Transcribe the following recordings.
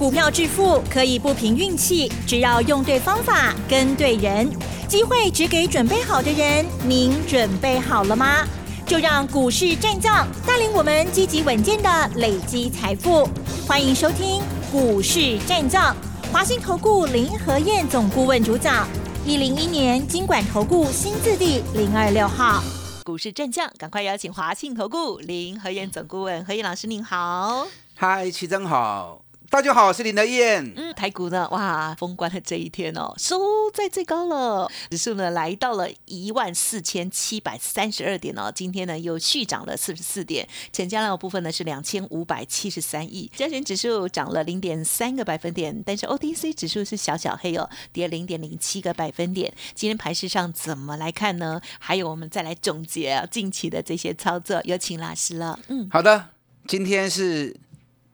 股票致富可以不凭运气，只要用对方法、跟对人，机会只给准备好的人。您准备好了吗？就让股市战将带领我们积极稳健的累积财富。欢迎收听股市战将，华信投顾林和燕总顾问主讲。一零一年经管投顾新字第零二六号。股市战将，赶快邀请华信投顾林和燕总顾问何燕老师，您好。嗨，齐真好。大家好，我是林德燕。嗯，台股呢，哇，封关的这一天哦，收在最高了，指数呢来到了一万四千七百三十二点哦。今天呢又续涨了四十四点，成交量部分呢是两千五百七十三亿，加权指数涨了零点三个百分点，但是 OTC 指数是小小黑哦，跌零点零七个百分点。今天盘市上怎么来看呢？还有我们再来总结近期的这些操作，有请老师了。嗯，好的，今天是。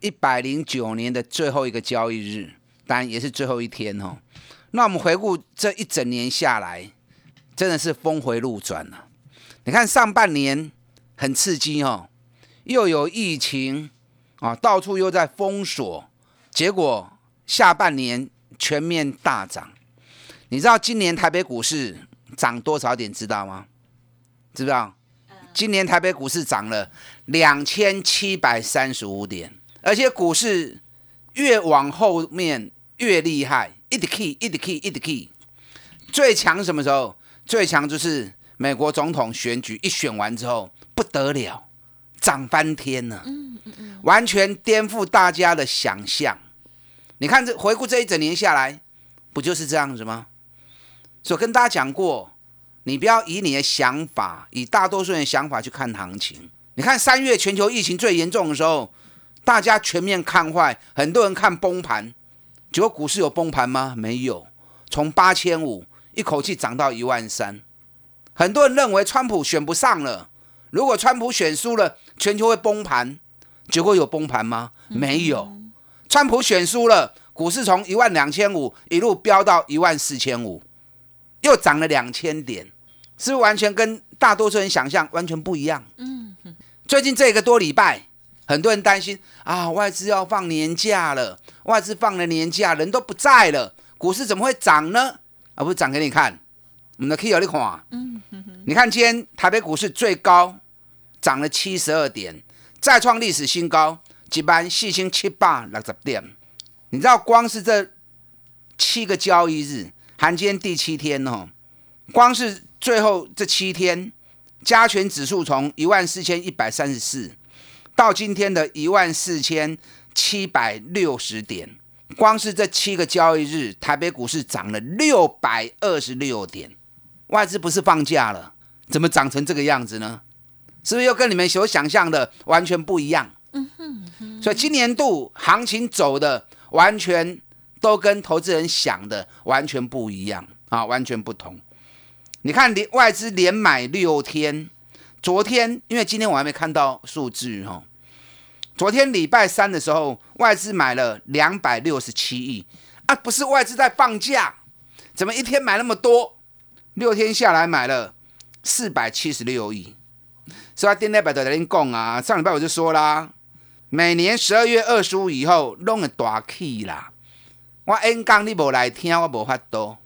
一百零九年的最后一个交易日，当然也是最后一天哦。那我们回顾这一整年下来，真的是峰回路转了。你看上半年很刺激哦，又有疫情啊，到处又在封锁，结果下半年全面大涨。你知道今年台北股市涨多少点？知道吗？知不知道？今年台北股市涨了两千七百三十五点。而且股市越往后面越厉害，一直 key，一直 key，一直 key。最强什么时候？最强就是美国总统选举一选完之后不得了，涨翻天了，完全颠覆大家的想象。你看这回顾这一整年下来，不就是这样子吗？所跟大家讲过，你不要以你的想法，以大多数人的想法去看行情。你看三月全球疫情最严重的时候。大家全面看坏，很多人看崩盘，结果股市有崩盘吗？没有，从八千五一口气涨到一万三。很多人认为川普选不上了，如果川普选输了，全球会崩盘，结果有崩盘吗？没有，川普选输了，股市从一万两千五一路飙到一万四千五，又涨了两千点，是不是完全跟大多数人想象完全不一样？嗯，最近这个多礼拜。很多人担心啊，外资要放年假了，外资放了年假，人都不在了，股市怎么会涨呢？啊，不是涨给你看，我们的 K 有你看，嗯你看今天台北股市最高涨了七十二点，再创历史新高，一般四千七百六十点。你知道光是这七个交易日，含今天第七天哦，光是最后这七天，加权指数从一万四千一百三十四。到今天的一万四千七百六十点，光是这七个交易日，台北股市涨了六百二十六点。外资不是放假了，怎么涨成这个样子呢？是不是又跟你们所想象的完全不一样？所以今年度行情走的完全都跟投资人想的完全不一样啊，完全不同。你看，连外资连买六天。昨天，因为今天我还没看到数字哈。昨天礼拜三的时候，外资买了两百六十七亿啊，不是外资在放假，怎么一天买那么多？六天下来买了四百七十六亿。所以今天拜托您讲啊，上礼拜我就说啦，每年十二月二十五以后弄个大气啦。我 N 刚你无来听，我无法多。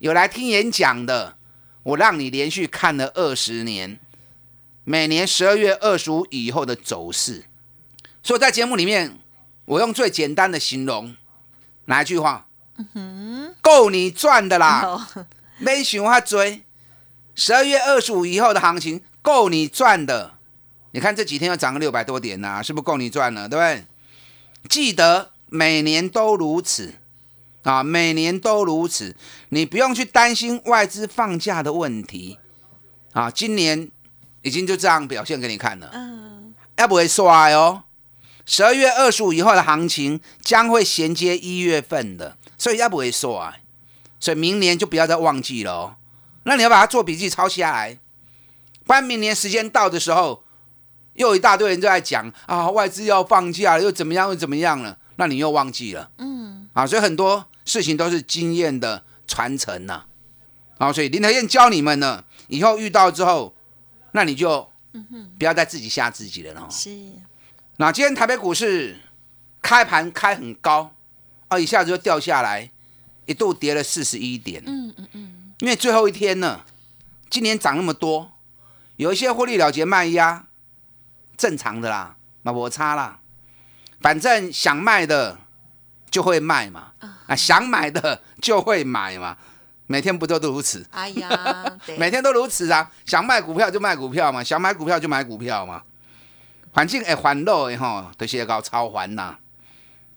有来听演讲的，我让你连续看了二十年。每年十二月二十五以后的走势，所以在节目里面，我用最简单的形容哪一句话？够你赚的啦！没想法追十二月二十五以后的行情，够你赚的。你看这几天又涨了六百多点呐，是不是够你赚了？对不对？记得每年都如此啊，每年都如此，你不用去担心外资放假的问题啊。今年。已经就这样表现给你看了，嗯，要不会衰哦。十二月二十五以后的行情将会衔接一月份的，所以要不会衰，所以明年就不要再忘记了哦。那你要把它做笔记抄下来，不然明年时间到的时候，又一大堆人就在讲啊，外资要放假了，又怎么样又怎么样了，那你又忘记了，嗯，啊，所以很多事情都是经验的传承呐，啊，所以林德燕教你们呢，以后遇到之后。那你就不要再自己吓自己了哦。是。那今天台北股市开盘开很高，啊，一下子就掉下来，一度跌了四十一点。嗯嗯嗯，因为最后一天呢，今年涨那么多，有一些获利了结卖压，正常的啦，那我差啦，反正想卖的就会卖嘛，啊，想买的就会买嘛。每天不都如此？哎呀，每天都如此啊！想卖股票就卖股票嘛，想买股票就买股票嘛。环境哎，欢乐哎哈，都些高超环呐。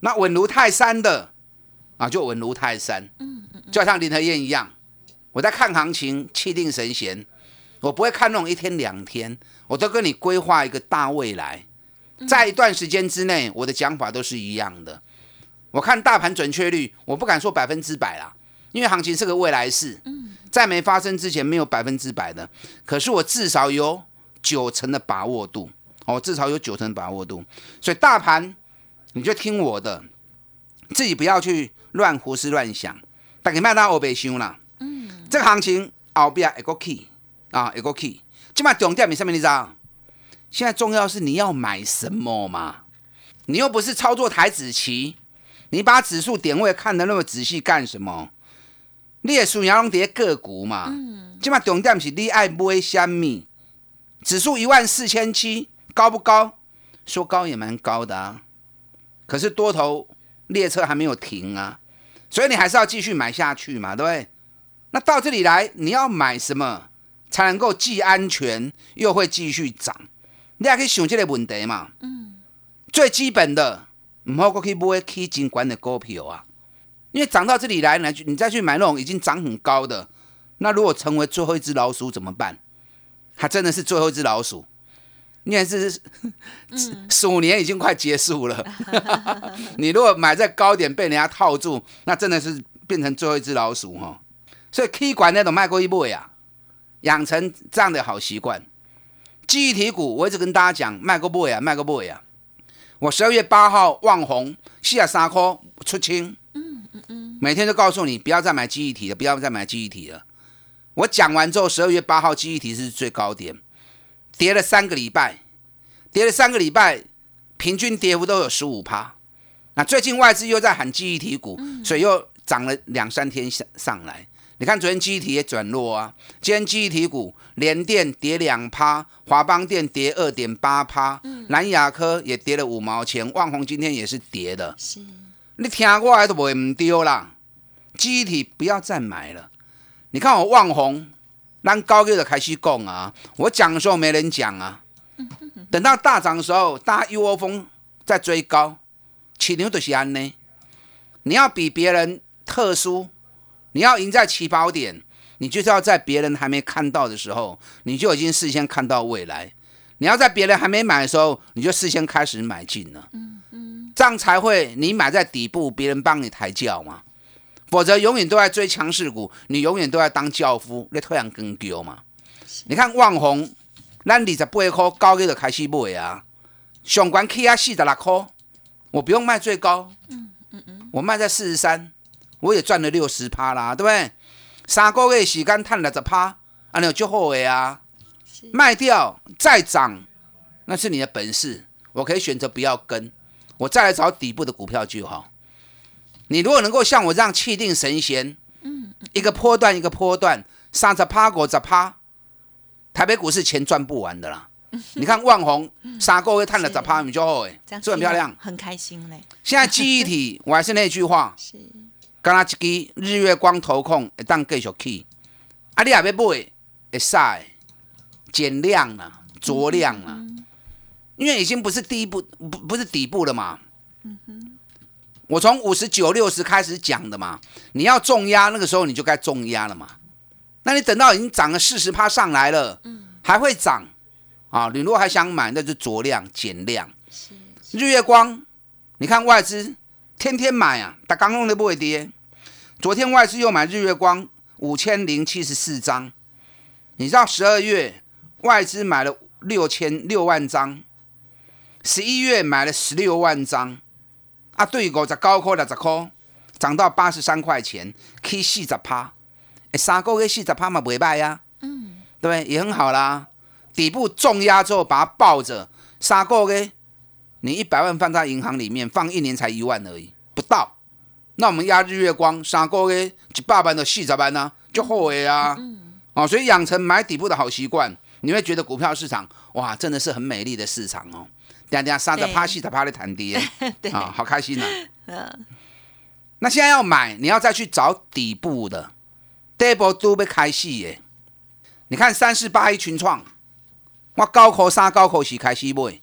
那稳如泰山的啊，就稳如泰山。嗯嗯就像林和燕一样，我在看行情，气定神闲。我不会看那种一天两天，我都跟你规划一个大未来，在一段时间之内，我的讲法都是一样的。我看大盘准确率，我不敢说百分之百啦。因为行情是个未来式，在没发生之前没有百分之百的，可是我至少有九成的把握度，哦，至少有九成把握度，所以大盘你就听我的，自己不要去乱胡思乱想，大家卖到欧北修啦。嗯，这个行情后边一个 key 啊，一个 key，起码重点你上面你知道，现在重要是你要买什么嘛？你又不是操作台子棋，你把指数点位看得那么仔细干什么？你也属阳龙蝶个股嘛？即嘛重点是你爱买虾米？指数一万四千七，高不高？说高也蛮高的啊。可是多头列车还没有停啊，所以你还是要继续买下去嘛，对不对？那到这里来，你要买什么才能够既安全又会继续涨？你也可以想这个问题嘛？嗯，最基本的，唔好过去买起金管的股票啊。因为涨到这里来，来你再去买那种已经涨很高的，那如果成为最后一只老鼠怎么办？它真的是最后一只老鼠，因为是鼠年已经快结束了。你如果买在高点被人家套住，那真的是变成最后一只老鼠哈。所以 K 管那种卖过一波呀，养成这样的好习惯。记忆体股，我一直跟大家讲，卖过波呀，卖过波呀。我十二月八号望红四十三块出清。每天都告诉你不要再买记忆体了，不要再买记忆体了。我讲完之后，十二月八号记忆体是最高点，跌了三个礼拜，跌了三个礼拜，平均跌幅都有十五趴。那最近外资又在喊记忆体股，所以又涨了两三天上上来。你看昨天记忆体也转弱啊，今天记忆体股连电跌两趴，华邦电跌二点八趴，南亚科也跌了五毛钱，万宏今天也是跌的。是。你听过来都不会唔丢啦，机体不要再买了。你看我望红，让高月的开始讲啊，我讲的时候没人讲啊。等到大涨的时候，大家一窝蜂在追高，起牛就是安呢。你要比别人特殊，你要赢在起跑点，你就是要在别人还没看到的时候，你就已经事先看到未来。你要在别人还没买的时候，你就事先开始买进了。这样才会，你买在底部，别人帮你抬轿嘛。否则永远都在追强势股，你永远都在当轿夫，你突然跟丢嘛。你看旺宏，咱二十八块高一就开始买啊，上关起啊四十六块，我不用卖最高，嗯嗯嗯，我卖在四十三，我也赚了六十趴啦，对不对？三个月时间赚六十趴，啊，你就好的啊。卖掉再涨，那是你的本事，我可以选择不要跟。我再来找底部的股票就好。你如果能够像我这样气定神闲，嗯，一个波段一个波段，上着趴过着趴，台北股市钱赚不完的啦。你看万红三个月探了十趴，你就好哎，这很漂亮，很开心嘞。现在记忆体，我还是那句话，是，刚刚一支日月光投控一旦继续去，啊，你也要买，会晒，减量了，着量了。因为已经不是第一步，不不是底部了嘛。嗯哼，我从五十九、六十开始讲的嘛。你要重压，那个时候你就该重压了嘛。那你等到已经涨了四十趴上来了，嗯，还会涨啊？你如果还想买，那就酌量减量。日月光，你看外资天天买啊，它刚弄的不会跌。昨天外资又买日月光五千零七十四张，你知道十二月外资买了六千六万张。十一月买了十六万张，啊，对五十高块六十块，涨到八十三块钱，以四十趴，三个月四十趴嘛，不败呀，嗯，对？也很好啦。底部重压之后，把它抱着，三个月，你一百万放在银行里面，放一年才一万而已，不到，那我们压日月光三个月一百万到四十万呢，就好的啊。哦，所以养成买底部的好习惯，你会觉得股票市场哇，真的是很美丽的市场哦。等下杀的趴、戏，他趴的谈跌，啊，好开心呐。嗯。那现在要买，你要再去找底部的。底部都被开戏耶。你看三四八一群创，我高口三高口是开始买，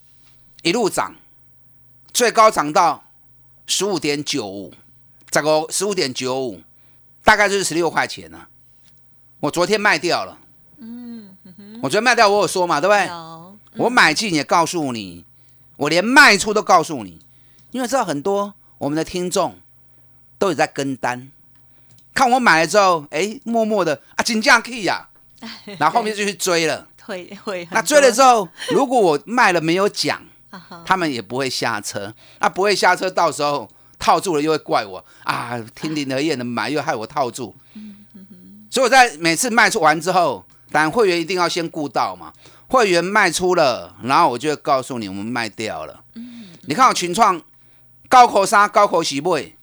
一路涨，最高涨到十五点九五，这个十五点九五，大概就是十六块钱呢。我昨天卖掉了，嗯，我昨天卖掉，我有说嘛，对不对？我买进也告诉你，我连卖出都告诉你，因为知道很多我们的听众都有在跟单，看我买了之后，哎，默默的啊，金价可以呀，然后后面就去追了，会会。那追了之后，如果我卖了没有讲，他们也不会下车，那不会下车，到时候套住了又会怪我。啊，听林和燕的买又害我套住。所以我在每次卖出完之后，当然会员一定要先顾到嘛。会员卖出了，然后我就会告诉你，我们卖掉了。你看我群创高口沙高口喜贝，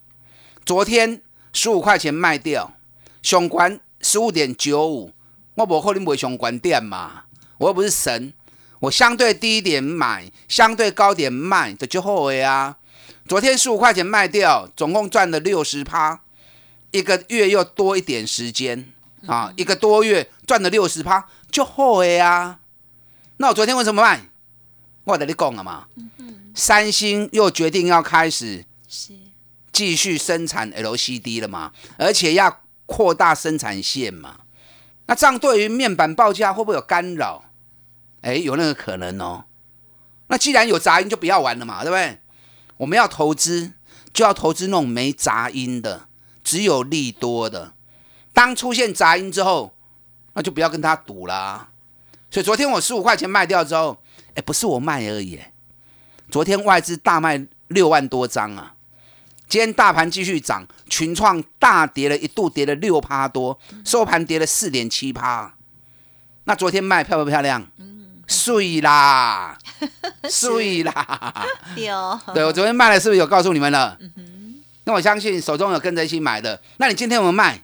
昨天十五块钱卖掉，雄关十五点九五，我不可能买雄关店嘛，我又不是神，我相对低一点买，相对高点卖，这就好的啊。昨天十五块钱卖掉，总共赚了六十趴。一个月又多一点时间啊，一个多月赚了六十趴，就好的呀。那我昨天问怎么办？我跟你讲了嘛，三星又决定要开始继续生产 LCD 了嘛，而且要扩大生产线嘛。那这样对于面板报价会不会有干扰？哎，有那个可能哦。那既然有杂音，就不要玩了嘛，对不对？我们要投资，就要投资那种没杂音的。只有利多的，当出现杂音之后，那就不要跟他赌啦。所以昨天我十五块钱卖掉之后，哎，不是我卖而已，昨天外资大卖六万多张啊。今天大盘继续涨，群创大跌了一度跌了六趴多，收盘跌了四点七趴。那昨天卖漂不漂亮？嗯，碎啦，碎啦。有。对 我昨天卖了，是不是有告诉你们了？那我相信手中有跟着一起买的，那你今天有没有卖？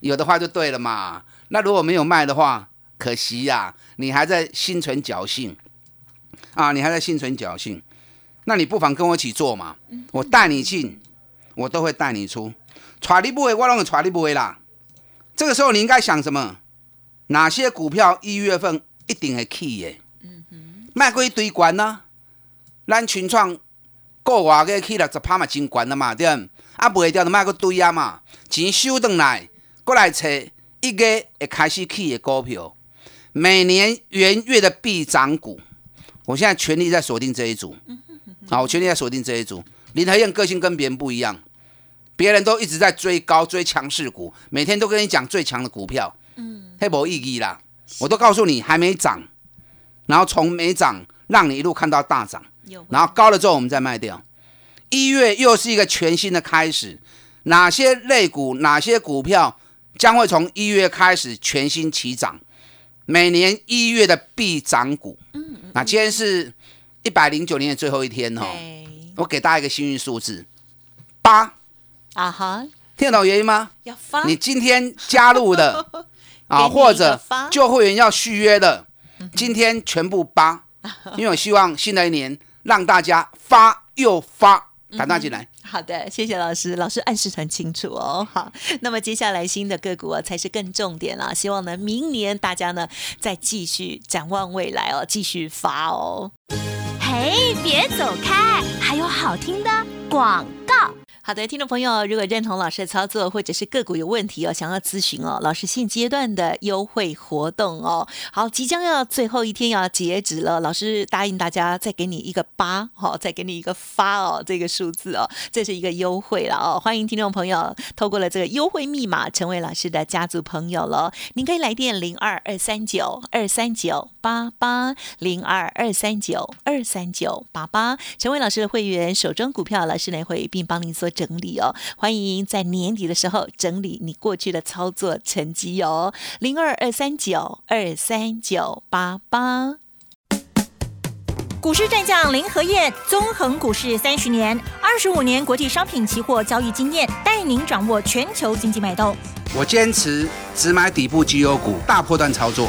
有的话就对了嘛。那如果没有卖的话，可惜呀，你还在心存侥幸啊，你还在心存侥幸。那你不妨跟我一起做嘛，我带你进，我都会带你出。揣你不会，我拢会揣你不会啦。这个时候你应该想什么？哪些股票一月份一定会起的？嗯哼，卖过一堆关呢，咱群创。过外个去了十趴嘛，真悬了嘛，对啊，卖掉就卖个堆啊嘛，钱收回来，过来找一个会开始起的股票，每年元月的必涨股。我现在全力在锁定这一组，啊，我全力在锁定这一组。林台燕个性跟别人不一样，别人都一直在追高追强势股，每天都跟你讲最强的股票，嗯，太无意义啦。我都告诉你还没涨，然后从没涨让你一路看到大涨。然后高了之后，我们再卖掉。一月又是一个全新的开始，哪些类股、哪些股票将会从一月开始全新起涨？每年一月的必涨股。嗯嗯。那今天是一百零九年的最后一天哦。我给大家一个幸运数字，八。啊哈。听得懂原因吗？要发。你今天加入的 啊，或者旧会员要续约的，今天全部八。因为我希望新的一年。让大家发又发，打大进来。好的，谢谢老师，老师暗示很清楚哦。好，那么接下来新的个股啊，才是更重点了。希望呢，明年大家呢再继续展望未来哦，继续发哦。嘿，别走开，还有好听的广告。好的，听众朋友，如果认同老师的操作，或者是个股有问题哦，想要咨询哦，老师现阶段的优惠活动哦，好，即将要最后一天要截止了，老师答应大家再给你一个八，好，再给你一个发哦，这个数字哦，这是一个优惠了哦，欢迎听众朋友透过了这个优惠密码成为老师的家族朋友了，您可以来电零二二三九二三九八八零二二三九二三九八八，成为老师的会员，手中股票老师来会并帮您做。整理哦，欢迎在年底的时候整理你过去的操作成绩哦，零二二三九二三九八八。股市战将林和燕，纵横股市三十年，二十五年国际商品期货交易经验，带您掌握全球经济脉动。我坚持只买底部绩优股，大波段操作。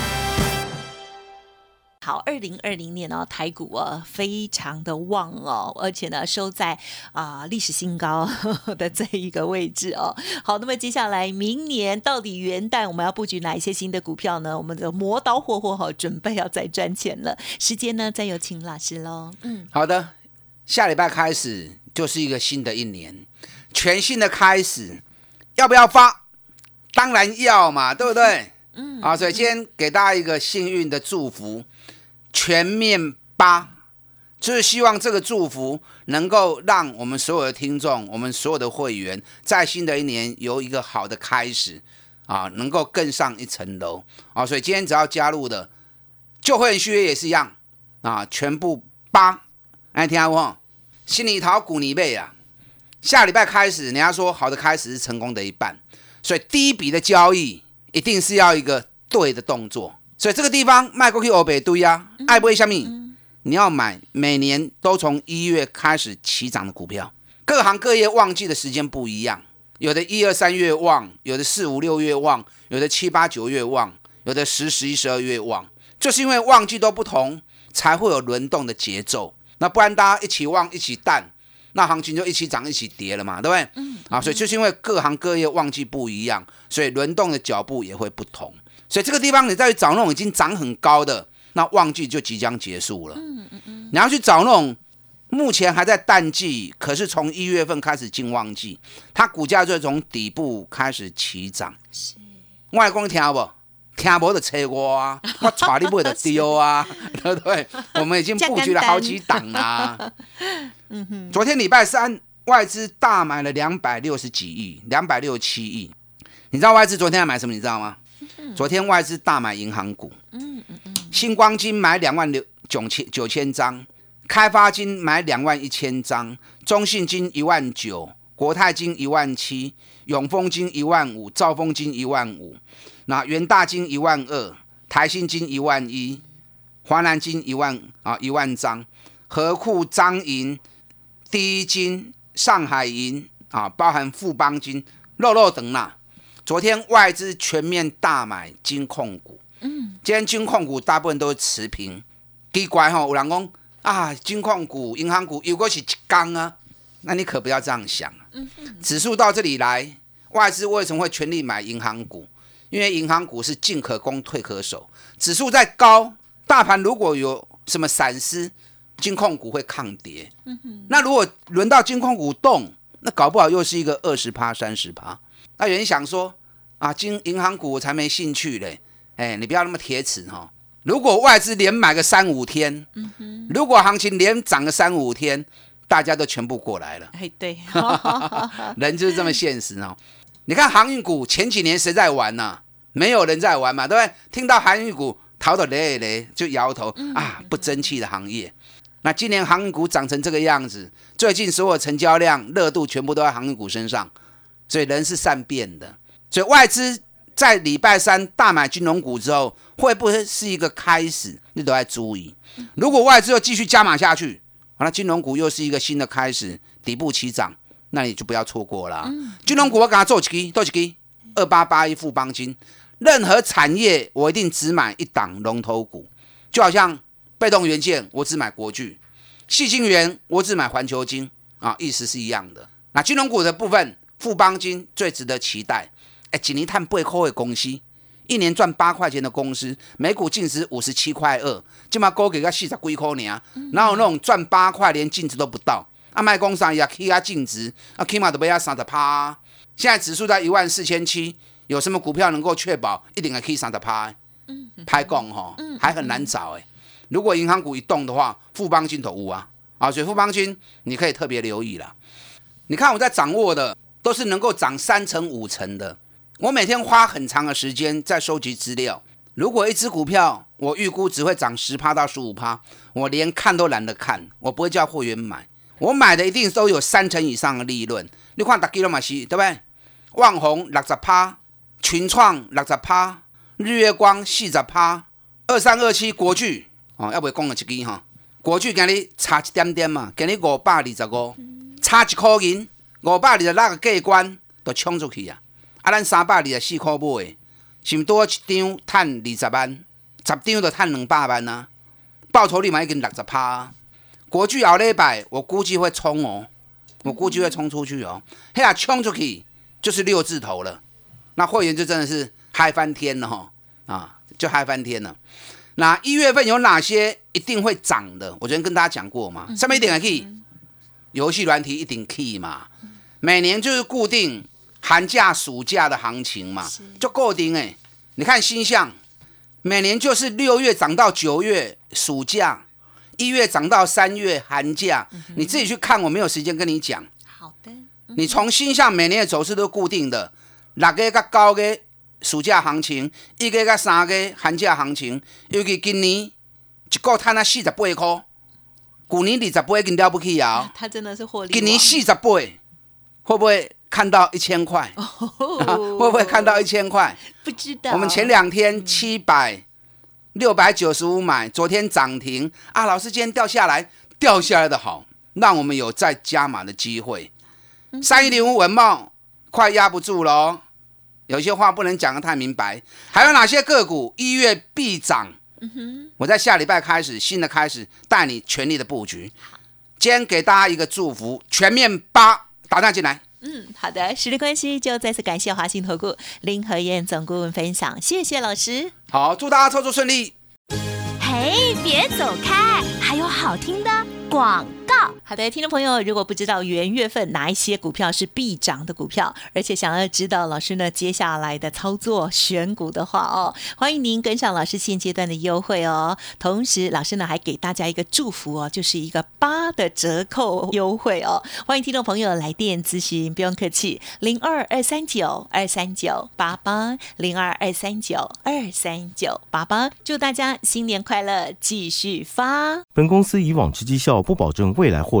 好，二零二零年呢，台股啊非常的旺哦，而且呢收在啊历史新高的这一个位置哦。好，那么接下来明年到底元旦我们要布局哪一些新的股票呢？我们的磨刀霍霍哈，准备要再赚钱了。时间呢，再有请老师喽。嗯，好的，下礼拜开始就是一个新的一年，全新的开始，要不要发？当然要嘛，对不对？嗯，啊，所以今天给大家一个幸运的祝福。全面八，就是希望这个祝福能够让我们所有的听众，我们所有的会员，在新的一年有一个好的开始啊，能够更上一层楼啊！所以今天只要加入的旧会员续约也是一样啊，全部八，哎听下不？心里桃股你背啊！下礼拜开始，人家说好的开始是成功的一半，所以第一笔的交易一定是要一个对的动作。所以这个地方卖过去欧北堆呀，爱不会下面，你要买每年都从一月开始起涨的股票，各行各业旺季的时间不一样，有的一二三月旺，有的四五六月旺，有的七八九月旺，有的十十一十二月旺，就是因为旺季都不同，才会有轮动的节奏。那不然大家一起旺一起淡，那行情就一起涨一起跌了嘛，对不对？嗯。啊，所以就是因为各行各业旺季不一样，所以轮动的脚步也会不同。所以这个地方，你再去找那种已经涨很高的，那旺季就即将结束了。嗯嗯嗯。你要去找那种目前还在淡季，可是从一月份开始进旺季，它股价就从底部开始起涨。是。外公听不？听不的车我啊，我查你不的丢啊，对不对？我们已经布局了好几档啦。嗯哼。昨天礼拜三，外资大买了两百六十几亿，两百六十七亿。你知道外资昨天要买什么？你知道吗？昨天外资大买银行股，嗯嗯嗯，星光金买两万六九千九千张，开发金买两万一千张，中信金一万九，国泰金一万七，永丰金一万五，兆丰金一万五，那元大金一万二，台新金一万一，华南金一万啊一万张，和库张银，第一金，上海银啊，包含富邦金，肉肉等啦。昨天外资全面大买金控股，嗯，今天金控股大部分都是持平，奇怪吼，有人讲啊，金控股、银行股如果是一缸啊，那你可不要这样想。嗯指数到这里来，外资为什么会全力买银行股？因为银行股是进可攻退可守，指数再高，大盘如果有什么闪失，金控股会抗跌。嗯那如果轮到金控股动，那搞不好又是一个二十趴、三十趴。那有人想说啊，金银行股我才没兴趣嘞，哎，你不要那么铁齿哈。如果外资连买个三五天，如果行情连涨个三五天，大家都全部过来了。哎，对，人就是这么现实哦。你看航运股前几年谁在玩呢？没有人在玩嘛，对不对？听到航运股逃得累累，就摇头啊，不争气的行业。那今年航运股涨成这个样子，最近所有成交量热度全部都在航运股身上。所以人是善变的，所以外资在礼拜三大买金融股之后，会不会是一个开始？你都要注意。如果外资又继续加码下去，那金融股又是一个新的开始，底部起涨，那你就不要错过了。金融股我给它做几做几二八八一富邦金，任何产业我一定只买一档龙头股，就好像被动元件我只买国巨，细晶圆我只买环球金啊，意思是一样的。那金融股的部分。富邦金最值得期待，哎，锦尼碳背后的公司，一年赚八块钱的公司，每股净值五十七块二，起码高给个四十几块呢，哪有那种赚八块连净值都不到？啊，卖工商也起啊净值，啊起码都不要三十趴。现在指数在一万四千七，有什么股票能够确保一定可以三十趴？嗯，拍供哈，还很难找哎。如果银行股一动的话，富邦金投物啊，啊，所以富邦金你可以特别留意了。你看我在掌握的。都是能够涨三成五成的。我每天花很长的时间在收集资料。如果一只股票我预估只会涨十趴到十五趴，我连看都懒得看，我不会叫货源买，我买的一定都有三成以上的利润。你看大基隆马西，对不对？旺宏六十趴，群创六十趴，日月光四十趴，二三二七国巨哦，要不要讲个一支哈？国巨给你差一点点嘛，给你五百二十五，差一块银，五百二十六个过关就冲出去啊！啊，咱三百二十四块买，是毋多一张赚二十万，十张就赚两百万啊！报酬率嘛已经六十趴啊！国巨后礼拜我估计会冲哦，我估计会冲出去哦，嘿啊，冲出去就是六字头了，那会员就真的是嗨翻天了哈啊，就嗨翻天了。那一月份有哪些一定会涨的？我昨天跟大家讲过嘛，上面一点 key，游戏软体一定 key 嘛，每年就是固定寒假、暑假的行情嘛，就固定哎。你看星象，每年就是六月涨到九月暑假，一月涨到三月寒假，你自己去看，我没有时间跟你讲。好的，你从星象每年的走势都固定的，六月到九月。暑假行情，一个甲三个寒假行情，尤其今年一个赚啊四十八块，去年二十八已经了不起啊！他真的是获利。今年四十八，会不会看到一千块？会不会看到一千块？不知道。我们前两天七百六百九十五买，昨天涨停啊！老师今天掉下来，掉下来的好，让我们有再加码的机会。三一零五文茂快压不住了。有些话不能讲的太明白，还有哪些个股一月必涨？我在下礼拜开始新的开始带你全力的布局。今天给大家一个祝福，全面八打上进来。嗯，好的，时间关系就再次感谢华信投顾林和燕总顾问分享，谢谢老师。好，祝大家操作顺利。嘿，别走开，还有好听的广。好的，听众朋友，如果不知道元月份哪一些股票是必涨的股票，而且想要知道老师呢接下来的操作选股的话哦，欢迎您跟上老师现阶段的优惠哦。同时，老师呢还给大家一个祝福哦，就是一个八的折扣优惠哦。欢迎听众朋友来电咨询，不用客气，零二二三九二三九八八零二二三九二三九八八。祝大家新年快乐，继续发。本公司以往之绩效不保证未来获